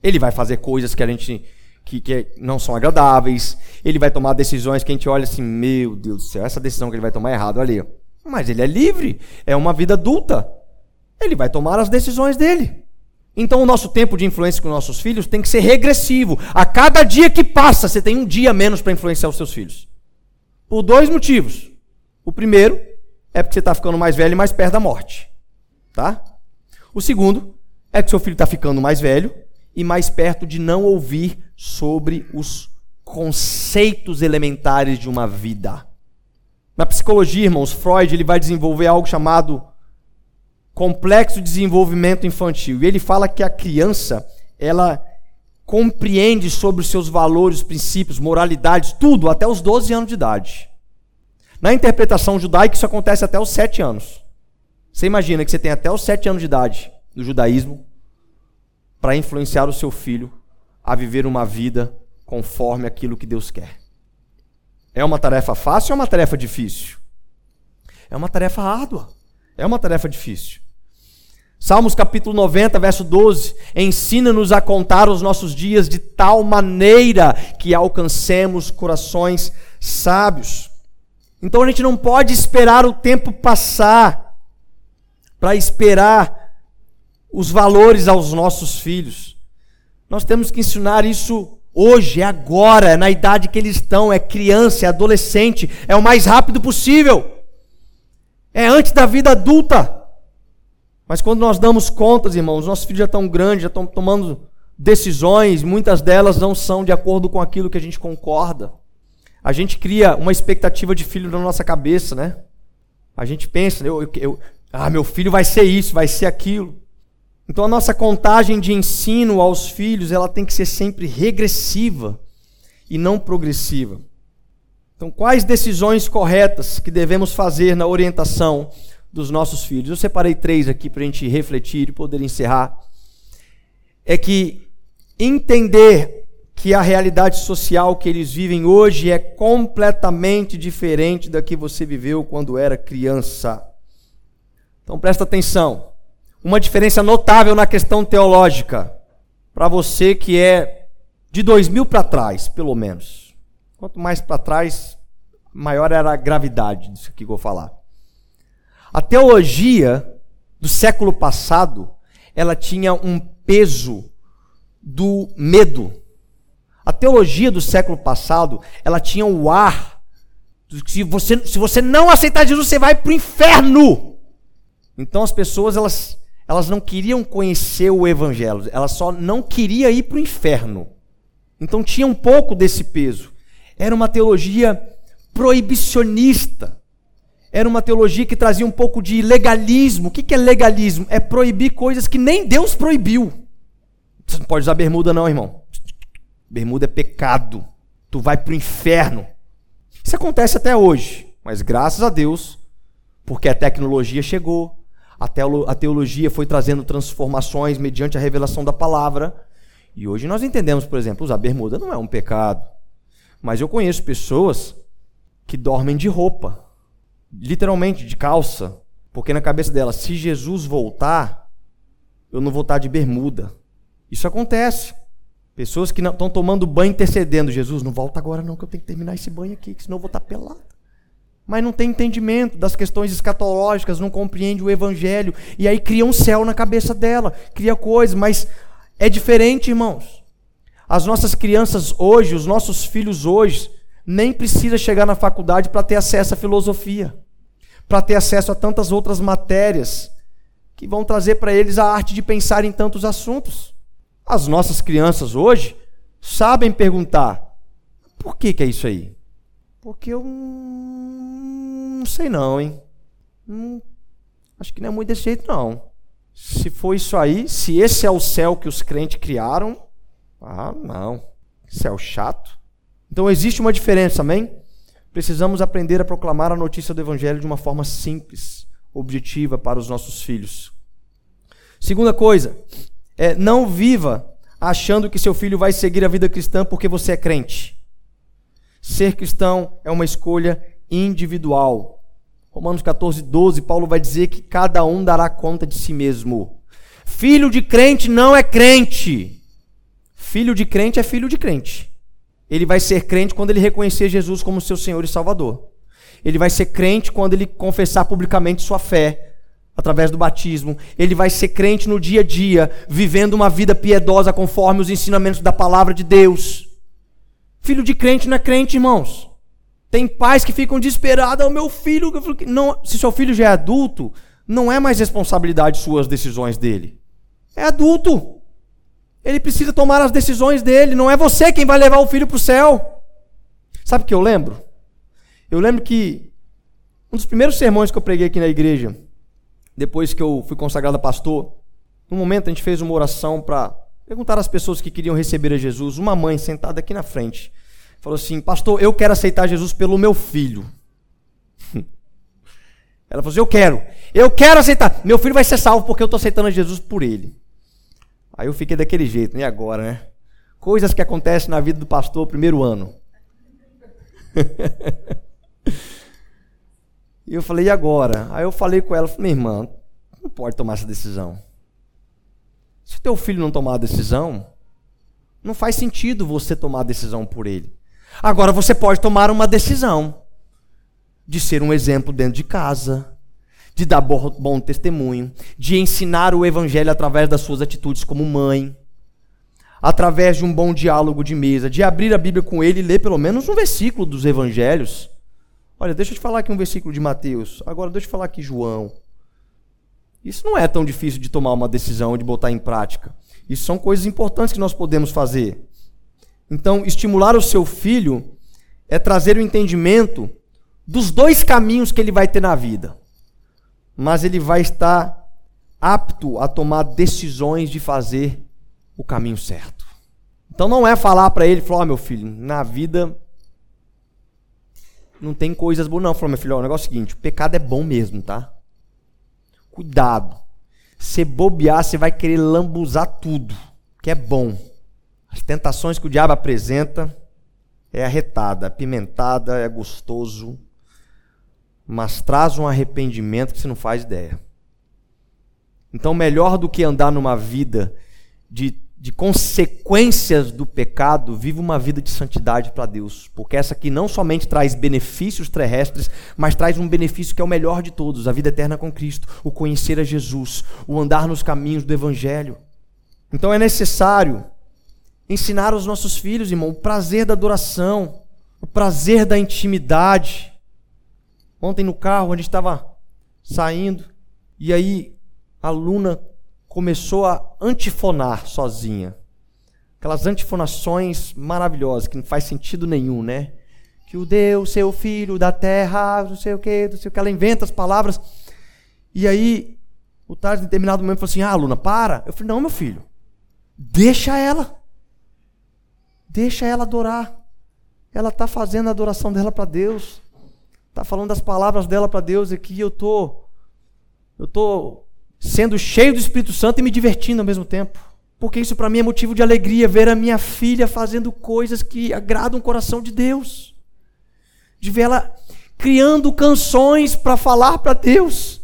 Ele vai fazer coisas que a gente que, que não são agradáveis. Ele vai tomar decisões que a gente olha assim, meu Deus do céu, essa decisão que ele vai tomar é errado ali. Mas ele é livre, é uma vida adulta. Ele vai tomar as decisões dele. Então, o nosso tempo de influência com nossos filhos tem que ser regressivo. A cada dia que passa, você tem um dia menos para influenciar os seus filhos. Por dois motivos. O primeiro é porque você está ficando mais velho e mais perto da morte. Tá? O segundo é que seu filho está ficando mais velho e mais perto de não ouvir sobre os conceitos elementares de uma vida. Na psicologia, irmãos, Freud ele vai desenvolver algo chamado complexo desenvolvimento infantil. E ele fala que a criança, ela compreende sobre os seus valores, princípios, moralidades, tudo até os 12 anos de idade. Na interpretação judaica, isso acontece até os 7 anos. Você imagina que você tem até os 7 anos de idade no judaísmo para influenciar o seu filho a viver uma vida conforme aquilo que Deus quer. É uma tarefa fácil ou é uma tarefa difícil? É uma tarefa árdua. É uma tarefa difícil. Salmos capítulo 90, verso 12: Ensina-nos a contar os nossos dias de tal maneira que alcancemos corações sábios. Então a gente não pode esperar o tempo passar para esperar os valores aos nossos filhos. Nós temos que ensinar isso hoje, é agora, é na idade que eles estão, é criança, é adolescente, é o mais rápido possível. É antes da vida adulta. Mas quando nós damos contas, irmãos, nossos filhos já estão grandes, já estão tomando decisões, muitas delas não são de acordo com aquilo que a gente concorda. A gente cria uma expectativa de filho na nossa cabeça, né? A gente pensa, eu, eu, eu, ah, meu filho vai ser isso, vai ser aquilo. Então a nossa contagem de ensino aos filhos, ela tem que ser sempre regressiva e não progressiva. Então, quais decisões corretas que devemos fazer na orientação dos nossos filhos. Eu separei três aqui para a gente refletir e poder encerrar. É que entender que a realidade social que eles vivem hoje é completamente diferente da que você viveu quando era criança. Então presta atenção. Uma diferença notável na questão teológica para você que é de 2000 para trás, pelo menos. Quanto mais para trás, maior era a gravidade disso que eu vou falar. A teologia do século passado, ela tinha um peso do medo. A teologia do século passado, ela tinha o ar que se você, se você não aceitar Jesus, você vai para o inferno. Então as pessoas, elas, elas não queriam conhecer o evangelho, elas só não queriam ir para o inferno. Então tinha um pouco desse peso. Era uma teologia proibicionista. Era uma teologia que trazia um pouco de legalismo. O que é legalismo? É proibir coisas que nem Deus proibiu. Você não pode usar bermuda, não, irmão. Bermuda é pecado. Tu vai para o inferno. Isso acontece até hoje. Mas graças a Deus, porque a tecnologia chegou, a teologia foi trazendo transformações mediante a revelação da palavra. E hoje nós entendemos, por exemplo, usar bermuda não é um pecado. Mas eu conheço pessoas que dormem de roupa, literalmente de calça, porque na cabeça dela, se Jesus voltar, eu não vou estar de bermuda. Isso acontece. Pessoas que estão tomando banho intercedendo. Jesus, não volta agora não, que eu tenho que terminar esse banho aqui, que senão eu vou estar pelado. Mas não tem entendimento das questões escatológicas, não compreende o evangelho. E aí cria um céu na cabeça dela, cria coisas, mas é diferente, irmãos. As nossas crianças hoje, os nossos filhos hoje, nem precisa chegar na faculdade para ter acesso à filosofia, para ter acesso a tantas outras matérias que vão trazer para eles a arte de pensar em tantos assuntos. As nossas crianças hoje sabem perguntar: por que, que é isso aí? Porque eu não sei não, hein? Acho que não é muito desse jeito não. Se for isso aí, se esse é o céu que os crentes criaram, ah, não. Céu chato. Então existe uma diferença, amém? Precisamos aprender a proclamar a notícia do evangelho de uma forma simples, objetiva para os nossos filhos. Segunda coisa, é, não viva achando que seu filho vai seguir a vida cristã porque você é crente. Ser cristão é uma escolha individual. Romanos 14, 12, Paulo vai dizer que cada um dará conta de si mesmo. Filho de crente não é crente. Filho de crente é filho de crente. Ele vai ser crente quando ele reconhecer Jesus como seu Senhor e Salvador. Ele vai ser crente quando ele confessar publicamente sua fé através do batismo. Ele vai ser crente no dia a dia, vivendo uma vida piedosa conforme os ensinamentos da palavra de Deus. Filho de crente não é crente, irmãos. Tem pais que ficam desesperados, o meu filho, não, se seu filho já é adulto, não é mais responsabilidade sua as decisões dele. É adulto. Ele precisa tomar as decisões dele, não é você quem vai levar o filho para o céu. Sabe o que eu lembro? Eu lembro que um dos primeiros sermões que eu preguei aqui na igreja, depois que eu fui consagrado a pastor, no momento a gente fez uma oração para perguntar às pessoas que queriam receber a Jesus. Uma mãe sentada aqui na frente falou assim: Pastor, eu quero aceitar Jesus pelo meu filho. Ela falou assim: Eu quero, eu quero aceitar. Meu filho vai ser salvo porque eu estou aceitando Jesus por ele. Aí eu fiquei daquele jeito, e agora, né? Coisas que acontecem na vida do pastor primeiro ano. E eu falei, e agora? Aí eu falei com ela, minha irmã, não pode tomar essa decisão. Se teu filho não tomar a decisão, não faz sentido você tomar a decisão por ele. Agora você pode tomar uma decisão de ser um exemplo dentro de casa, de dar bom testemunho, de ensinar o evangelho através das suas atitudes como mãe, através de um bom diálogo de mesa, de abrir a Bíblia com ele e ler pelo menos um versículo dos evangelhos Olha, deixa eu te falar aqui um versículo de Mateus. Agora deixa eu falar aqui João. Isso não é tão difícil de tomar uma decisão, de botar em prática. Isso são coisas importantes que nós podemos fazer. Então, estimular o seu filho é trazer o entendimento dos dois caminhos que ele vai ter na vida. Mas ele vai estar apto a tomar decisões de fazer o caminho certo. Então não é falar para ele, falar, oh, meu filho, na vida não tem coisas boas. Não, falou, meu filho, ó, o negócio é o seguinte: o pecado é bom mesmo, tá? Cuidado. Se bobear, você vai querer lambuzar tudo, que é bom. As tentações que o diabo apresenta é arretada, apimentada, é gostoso, mas traz um arrependimento que você não faz ideia. Então, melhor do que andar numa vida de de consequências do pecado, vive uma vida de santidade para Deus. Porque essa aqui não somente traz benefícios terrestres, mas traz um benefício que é o melhor de todos: a vida eterna com Cristo, o conhecer a Jesus, o andar nos caminhos do Evangelho. Então é necessário ensinar aos nossos filhos, irmão, o prazer da adoração, o prazer da intimidade. Ontem no carro, a gente estava saindo, e aí a Luna começou a antifonar sozinha. Aquelas antifonações maravilhosas, que não faz sentido nenhum, né? Que o Deus, seu filho da terra, não sei o que, não sei o que, ela inventa as palavras. E aí, o Tales, em determinado momento, falou assim: Ah, Luna, para. Eu falei: Não, meu filho, deixa ela. Deixa ela adorar. Ela está fazendo a adoração dela para Deus. Está falando das palavras dela para Deus aqui. Eu tô, eu tô sendo cheio do Espírito Santo e me divertindo ao mesmo tempo. Porque isso para mim é motivo de alegria ver a minha filha fazendo coisas que agradam o coração de Deus. De ver ela criando canções para falar para Deus.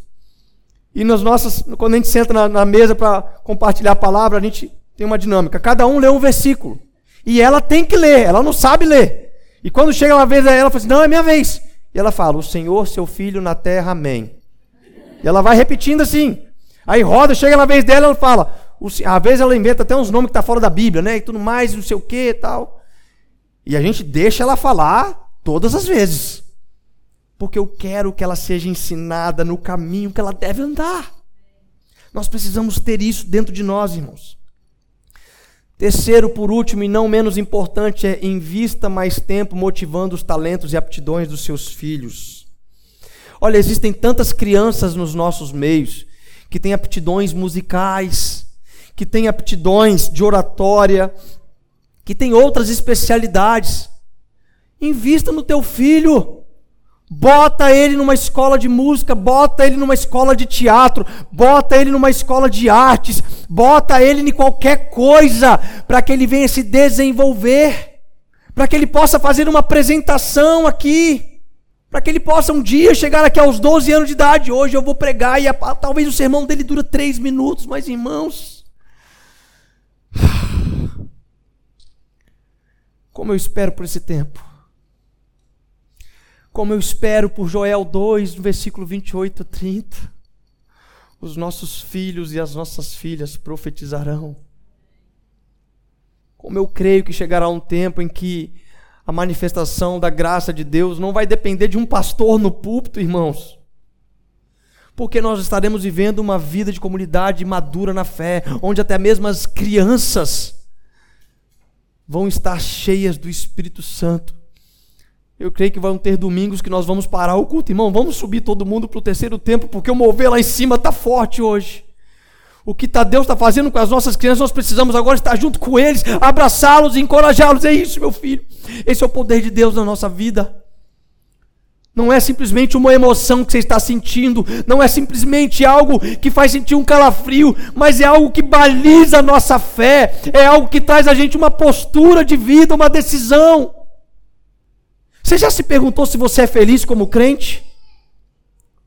E nas nossas, quando a gente senta na, na mesa para compartilhar a palavra, a gente tem uma dinâmica. Cada um lê um versículo. E ela tem que ler, ela não sabe ler. E quando chega uma vez ela fala assim: Não, é minha vez. E ela fala: O Senhor, seu filho na terra, amém. E ela vai repetindo assim. Aí roda, chega na vez dela, ela fala. Às vezes ela inventa até uns nomes que tá fora da Bíblia, né? E tudo mais, não sei o que e tal. E a gente deixa ela falar todas as vezes. Porque eu quero que ela seja ensinada no caminho que ela deve andar. Nós precisamos ter isso dentro de nós, irmãos. Terceiro, por último e não menos importante, é invista mais tempo motivando os talentos e aptidões dos seus filhos. Olha, existem tantas crianças nos nossos meios que têm aptidões musicais, que têm aptidões de oratória, que têm outras especialidades. Invista no teu filho. Bota ele numa escola de música, bota ele numa escola de teatro, bota ele numa escola de artes, bota ele em qualquer coisa para que ele venha se desenvolver, para que ele possa fazer uma apresentação aqui, para que ele possa um dia chegar aqui aos 12 anos de idade. Hoje eu vou pregar e a, talvez o sermão dele dura três minutos, mas irmãos, como eu espero por esse tempo como eu espero por Joel 2, no versículo 28 a 30. Os nossos filhos e as nossas filhas profetizarão. Como eu creio que chegará um tempo em que a manifestação da graça de Deus não vai depender de um pastor no púlpito, irmãos. Porque nós estaremos vivendo uma vida de comunidade madura na fé, onde até mesmo as crianças vão estar cheias do Espírito Santo eu creio que vão ter domingos que nós vamos parar o culto. Irmão, vamos subir todo mundo para o terceiro tempo, porque o mover lá em cima está forte hoje. O que tá, Deus está fazendo com as nossas crianças, nós precisamos agora estar junto com eles, abraçá-los e encorajá-los. É isso, meu filho. Esse é o poder de Deus na nossa vida. Não é simplesmente uma emoção que você está sentindo, não é simplesmente algo que faz sentir um calafrio, mas é algo que baliza a nossa fé, é algo que traz a gente uma postura de vida, uma decisão. Você já se perguntou se você é feliz como crente?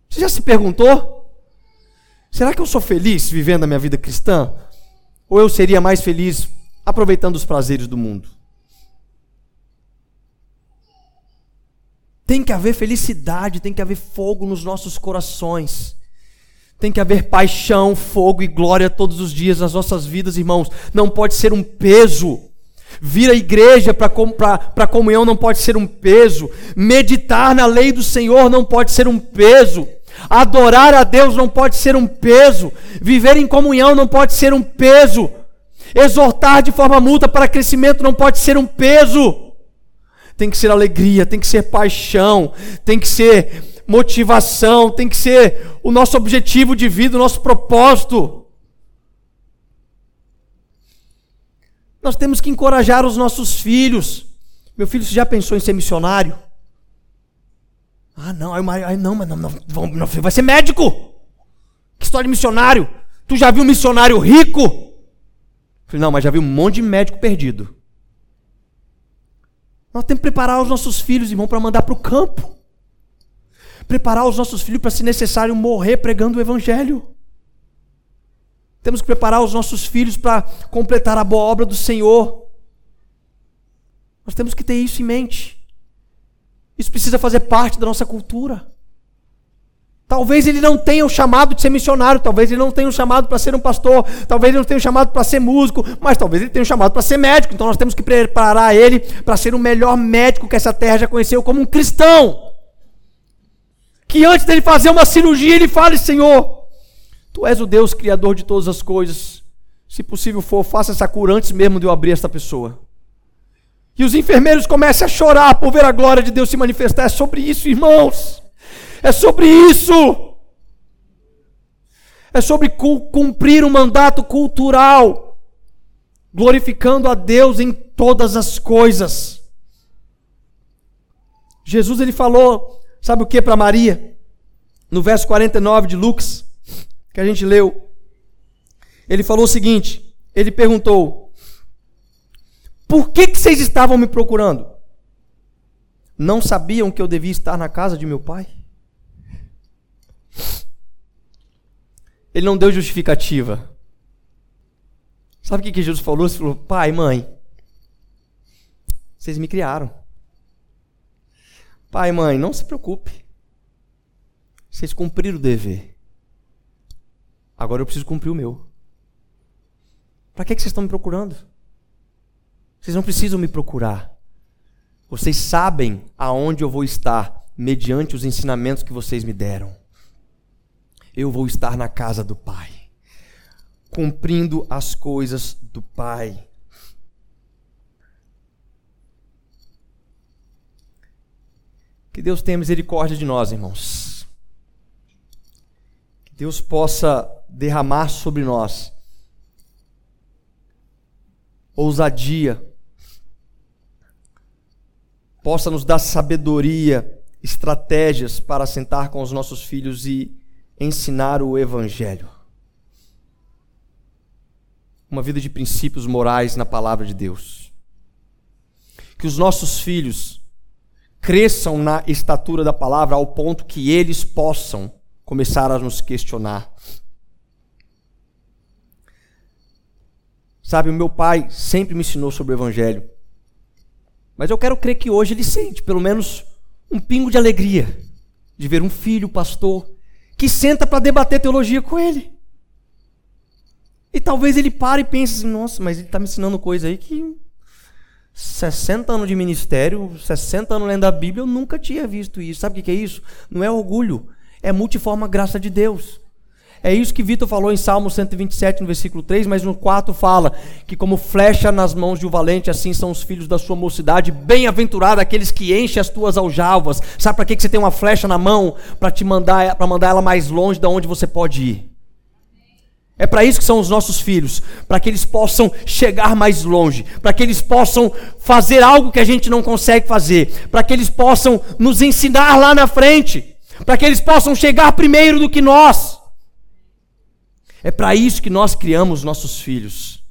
Você já se perguntou? Será que eu sou feliz vivendo a minha vida cristã? Ou eu seria mais feliz aproveitando os prazeres do mundo? Tem que haver felicidade, tem que haver fogo nos nossos corações. Tem que haver paixão, fogo e glória todos os dias nas nossas vidas, irmãos. Não pode ser um peso. Vir à igreja para a comunhão não pode ser um peso. Meditar na lei do Senhor não pode ser um peso. Adorar a Deus não pode ser um peso. Viver em comunhão não pode ser um peso. Exortar de forma mútua para crescimento não pode ser um peso. Tem que ser alegria, tem que ser paixão, tem que ser motivação, tem que ser o nosso objetivo de vida, o nosso propósito. Nós temos que encorajar os nossos filhos. Meu filho, você já pensou em ser missionário? Ah, não, aí, não, mas não, não, não, vai ser médico. Que história de missionário? Tu já viu um missionário rico? falei, não, mas já vi um monte de médico perdido. Nós temos que preparar os nossos filhos, irmão, para mandar para o campo. Preparar os nossos filhos para, se necessário, morrer pregando o evangelho. Temos que preparar os nossos filhos para completar a boa obra do Senhor. Nós temos que ter isso em mente. Isso precisa fazer parte da nossa cultura. Talvez ele não tenha o chamado de ser missionário, talvez ele não tenha o chamado para ser um pastor, talvez ele não tenha o chamado para ser músico, mas talvez ele tenha o chamado para ser médico. Então nós temos que preparar ele para ser o melhor médico que essa terra já conheceu como um cristão. Que antes dele fazer uma cirurgia, ele fale: Senhor, Tu és o Deus criador de todas as coisas. Se possível for, faça essa cura antes mesmo de eu abrir esta pessoa. E os enfermeiros comecem a chorar por ver a glória de Deus se manifestar. É sobre isso, irmãos. É sobre isso. É sobre cumprir um mandato cultural, glorificando a Deus em todas as coisas. Jesus ele falou sabe o que para Maria? No verso 49 de Lucas, que a gente leu, ele falou o seguinte: ele perguntou, por que, que vocês estavam me procurando? Não sabiam que eu devia estar na casa de meu pai? Ele não deu justificativa. Sabe o que Jesus falou? Ele falou: Pai, mãe, vocês me criaram. Pai, mãe, não se preocupe. Vocês cumpriram o dever. Agora eu preciso cumprir o meu. Para que, que vocês estão me procurando? Vocês não precisam me procurar. Vocês sabem aonde eu vou estar mediante os ensinamentos que vocês me deram. Eu vou estar na casa do Pai, cumprindo as coisas do Pai. Que Deus tenha misericórdia de nós, irmãos. Que Deus possa derramar sobre nós ousadia, possa nos dar sabedoria, estratégias para sentar com os nossos filhos e ensinar o Evangelho. Uma vida de princípios morais na palavra de Deus. Que os nossos filhos cresçam na estatura da palavra ao ponto que eles possam começar a nos questionar. Sabe, o meu pai sempre me ensinou sobre o evangelho. Mas eu quero crer que hoje ele sente pelo menos um pingo de alegria de ver um filho pastor que senta para debater teologia com ele. E talvez ele pare e pense assim: nossa, mas ele está me ensinando coisa aí que 60 anos de ministério, 60 anos lendo a Bíblia, eu nunca tinha visto isso. Sabe o que é isso? Não é orgulho, é multiforme graça de Deus. É isso que Vitor falou em Salmo 127, no versículo 3, mas no 4 fala que, como flecha nas mãos de um valente, assim são os filhos da sua mocidade. Bem-aventurado aqueles que enchem as tuas aljavas. Sabe para que você tem uma flecha na mão? Para te mandar, para mandar ela mais longe de onde você pode ir. É para isso que são os nossos filhos, para que eles possam chegar mais longe, para que eles possam fazer algo que a gente não consegue fazer, para que eles possam nos ensinar lá na frente, para que eles possam chegar primeiro do que nós. É para isso que nós criamos nossos filhos.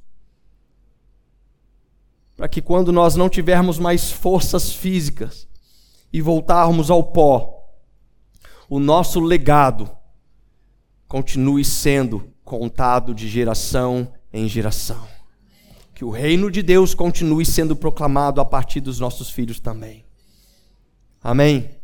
Para que quando nós não tivermos mais forças físicas e voltarmos ao pó, o nosso legado continue sendo contado de geração em geração. Que o reino de Deus continue sendo proclamado a partir dos nossos filhos também. Amém.